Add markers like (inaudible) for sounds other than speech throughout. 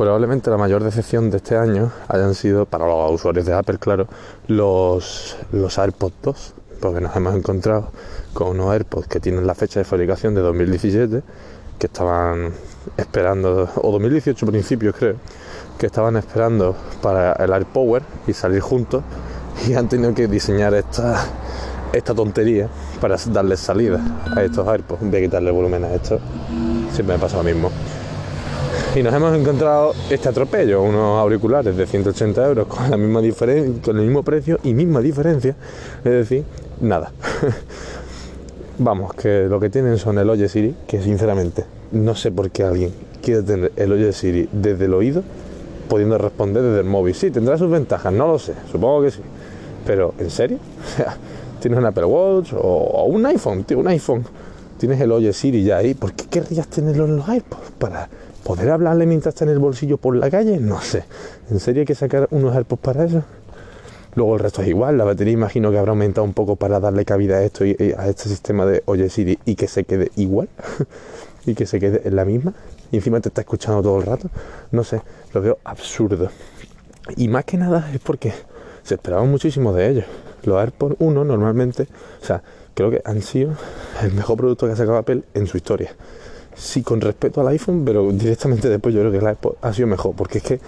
probablemente la mayor decepción de este año hayan sido, para los usuarios de Apple, claro, los, los AirPods 2, porque nos hemos encontrado con unos AirPods que tienen la fecha de fabricación de 2017, que estaban esperando, o 2018 principios creo, que estaban esperando para el AirPower y salir juntos y han tenido que diseñar esta, esta tontería para darle salida a estos AirPods. Voy a quitarle volumen a esto, siempre me pasa lo mismo. Y nos hemos encontrado este atropello, unos auriculares de 180 euros con la misma con el mismo precio y misma diferencia, es decir, nada. (laughs) Vamos, que lo que tienen son el Oye Siri, que sinceramente no sé por qué alguien quiere tener el Oye Siri desde el oído, pudiendo responder desde el móvil. Sí, tendrá sus ventajas, no lo sé, supongo que sí. Pero, ¿en serio? (laughs) O sea, tienes un Apple Watch o, un iPhone, tío, un iPhone. Tienes el Oye Siri ya ahí. ¿Por qué querrías tenerlo en los iPods? ¿Para poder hablarle mientras está en el bolsillo por la calle? No sé. ¿En serio hay que sacar unos AirPods para eso? Luego el resto es igual, la batería imagino que habrá aumentado un poco para darle cabida a esto y, a este sistema de Oye Siri y que se quede igual (laughs) y que se quede en la misma y encima te está escuchando todo el rato. No sé, lo veo absurdo. Y más que nada es porque se esperaba muchísimo de ellos. Los AirPods 1 normalmente, o sea, creo que han sido el mejor producto que ha sacado Apple en su historia. Sí, con respecto al iPhone, pero directamente después yo creo que el ha sido mejor, porque es que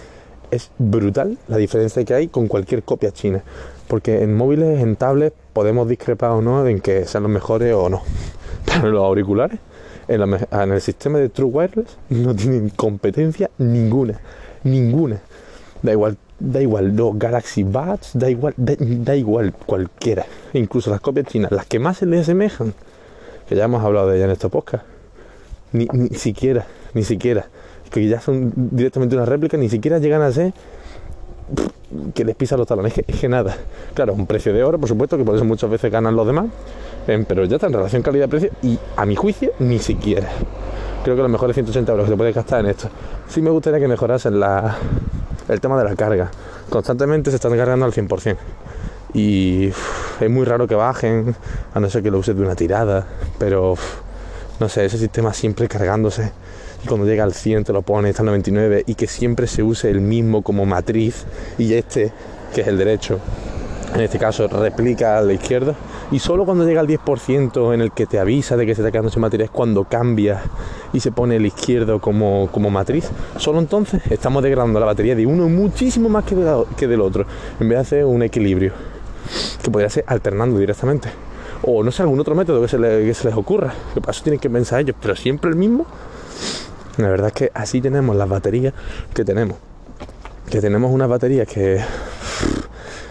es brutal la diferencia que hay con cualquier copia china. Porque en móviles, en tablets, podemos discrepar o no en que sean los mejores o no. (laughs) Pero los auriculares, en, el sistema de True Wireless, no tienen competencia ninguna. Ninguna. Da igual da igual los Galaxy Buds, da igual, da, igual cualquiera, incluso las copias chinas, las que más se les asemejan, que ya hemos hablado de ellas en esta podcast, ni, ni siquiera, ni siquiera, que ya son directamente una réplica, ni siquiera llegan a ser que les pisa los talones, (laughs) es que, nada. Claro, un precio de oro, por supuesto, que por eso muchas veces ganan los demás, em, pero ya está en relación calidad-precio y a mi juicio ni siquiera. Creo que los mejores 180 euros que se puede gastar en esto. Sí me gustaría que mejorasen la, el tema de la carga. Constantemente se están cargando al 100%. Y es muy raro que bajen, a no ser que lo uses de una tirada. Pero no sé, ese sistema siempre cargándose. Y cuando llega al 100 te lo pone, está al 99. Y que siempre se use el mismo como matriz. Y este, que es el derecho, en este caso replica a la izquierda y solo cuando llega al 10% en el que te avisa de que se está quedando sin batería es cuando cambia y se pone el izquierdo como, como matriz, solo entonces estamos degradando la batería de uno muchísimo más que, que del otro, en vez de hacer un equilibrio, que podría ser alternando directamente. O no sé, algún otro método que se, les ocurra, que para eso tienen que pensar ellos, pero siempre el mismo. La verdad es que así tenemos las baterías que tenemos. Que tenemos unas baterías que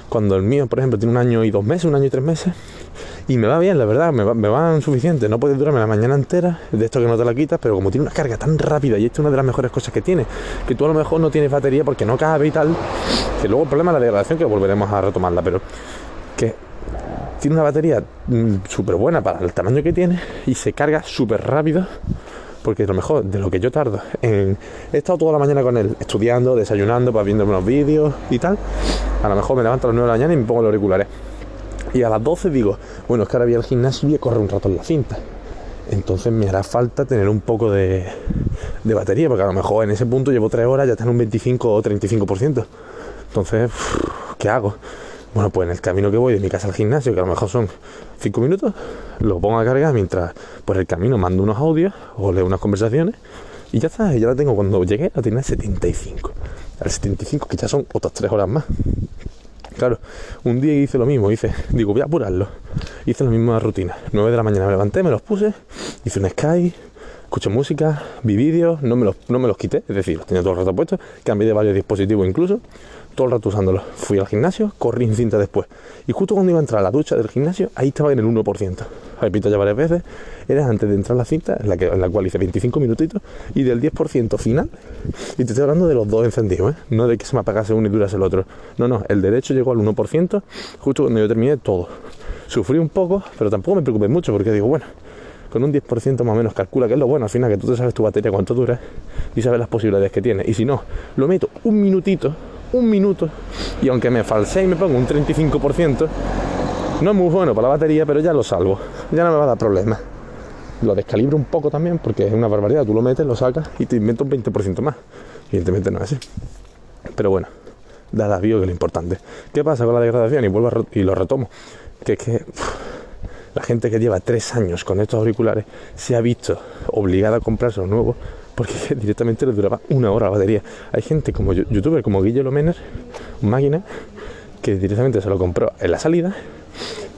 cuando el mío, por ejemplo, tiene un año y dos meses, un año y tres meses, y me va bien, la verdad, me, van suficiente. No puede durarme la mañana entera, de esto que no te la quitas, pero como tiene una carga tan rápida, y esto es una de las mejores cosas que tiene, que tú a lo mejor no tienes batería porque no cabe y tal, que luego el problema es la degradación, que volveremos a retomarla, pero que tiene una batería mm, súper buena para el tamaño que tiene y se carga súper rápido porque lo mejor de lo que yo tardo en... He estado toda la mañana con él, estudiando, desayunando, para viendo unos vídeos y tal. A lo mejor me levanto a las 9 de la mañana y me pongo los auriculares. Y a las 12 digo, bueno, es que ahora voy al gimnasio y voy a correr un rato en la cinta. Entonces me hará falta tener un poco de, de batería, porque a lo mejor en ese punto llevo 3 horas, ya está en un 25 o 35%. Entonces, ¿qué hago? Bueno, pues en el camino que voy de mi casa al gimnasio, que a lo mejor son 5 minutos, lo pongo a cargar mientras por el camino mando unos audios o leo unas conversaciones y ya está, ya la tengo cuando llegué la tenía 75. Al 75 que ya son otras 3 horas más. Claro, un día hice lo mismo, hice, digo, voy a apurarlo. Hice la misma rutina. 9 de la mañana me levanté, me los puse, hice un Sky, escuché música, vi vídeos, no me los, no me los quité, es decir, los tenía todo el rato puestos, cambié de varios dispositivos incluso, todo el rato usándolo. Fui al gimnasio, corrí en cinta después. Y justo cuando iba a entrar a la ducha del gimnasio, ahí estaba en el 1%. Repito ya varias veces, era antes de entrar a la cinta, en la, que, en la cual hice 25 minutitos, y del 10% final, y te estoy hablando de los dos encendidos, ¿eh? no de que se me apagase uno y durase el otro. No, no, el derecho llegó al 1%, justo cuando yo terminé todo. Sufrí un poco, pero tampoco me preocupé mucho, porque digo, bueno, con un 10% más o menos calcula que es lo bueno, al final que tú te sabes tu batería cuánto dura y sabes las posibilidades que tiene. Y si no, lo meto un minutito un minuto y aunque me falsee y me pongo un 35%, no es muy bueno para la batería, pero ya lo salvo, ya no me va a dar problema. Lo descalibro un poco también porque es una barbaridad, tú lo metes, lo sacas y te inventa un 20% más. Evidentemente no es así. Pero bueno, da la bio que es lo importante. ¿Qué pasa con la degradación? Y vuelvo y lo retomo. Que es que la gente que lleva tres años con estos auriculares se ha visto obligada a comprarse los nuevos porque (laughs) directamente le duraba una hora la batería. Hay gente como youtuber como Guillermo Lomener, máquina, que directamente se lo compró en la salida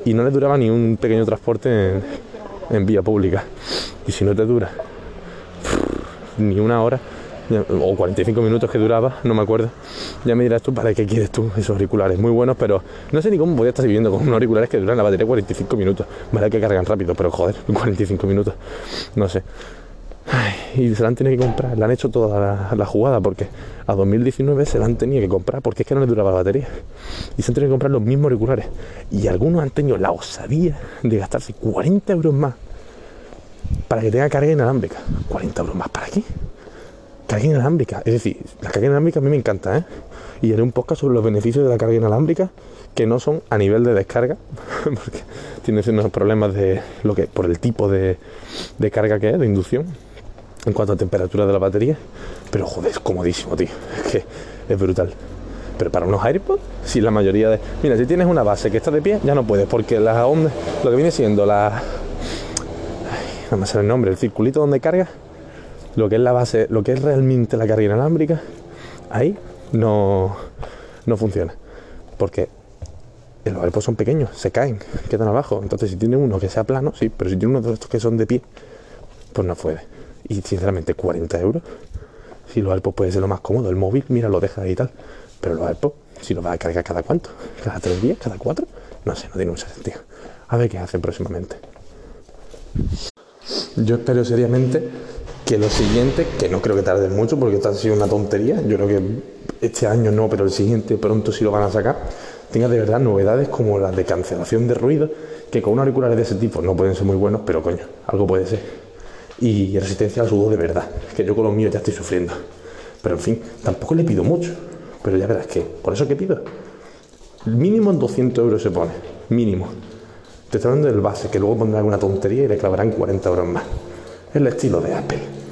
y no le duraba ni un pequeño transporte en, vía pública. Y si no te dura ni una hora, o 45 minutos que duraba, no me acuerdo. Ya me dirás tú para qué quieres tú esos auriculares, muy buenos, pero no sé ni cómo podía estar viviendo con unos auriculares que duran la batería 45 minutos. Vale que cargan rápido, pero joder, 45 minutos, no sé. (laughs) y se la han tenido que comprar, le han hecho toda la, jugada porque a 2019 se la han tenido que comprar porque es que no le duraba la batería. Y se han tenido que comprar los mismos auriculares. Y algunos han tenido la osadía de gastarse 40 euros más para que tenga carga inalámbrica. 40 euros más, ¿para qué? Carga inalámbrica. Es decir, la carga inalámbrica a mí me encanta, ¿eh? Y haré un podcast sobre los beneficios de la carga inalámbrica que no son a nivel de descarga, (laughs) porque tiene unos problemas de lo que por el tipo de, de carga que es, de inducción en cuanto a temperatura de la batería. Pero joder, es comodísimo, tío. Es que es brutal. Pero para unos AirPods, si la mayoría de. Mira, si tienes una base que está de pie, ya no puedes, porque las ondas, lo que viene siendo la. no me sale el nombre, el circulito donde carga, lo que es la base, lo que es realmente la carga inalámbrica, ahí no, no funciona. Porque los AirPods son pequeños, se caen, quedan abajo. Entonces, si tiene uno que sea plano, sí, pero si tiene uno de estos que son de pie, pues no puede. Y sinceramente, 40 euros. Si los AirPods puede ser lo más cómodo, el móvil, mira, lo deja ahí y tal. Pero los AirPods, si los va a cargar cada cuánto, (laughs) cada tres días, cada cuatro, no sé, no tiene mucho sentido. A ver qué hacen próximamente. Yo espero seriamente que lo siguiente, que no creo que tarde mucho porque esto ha sido una tontería, yo creo que este año no, pero el siguiente pronto sí lo van a sacar, tenga de verdad novedades como las de cancelación de ruido, que con auriculares de ese tipo no pueden ser muy buenos, pero coño, algo puede ser y resistencia al sudor de verdad, que yo con los míos ya estoy sufriendo. Pero en fin, tampoco le pido mucho, pero ya verás que, por eso que pido, mínimo en 200 euros se pone, mínimo. Te estoy hablando del base, que luego pondrán alguna tontería y le clavarán 40 euros más. Es el estilo de Apple.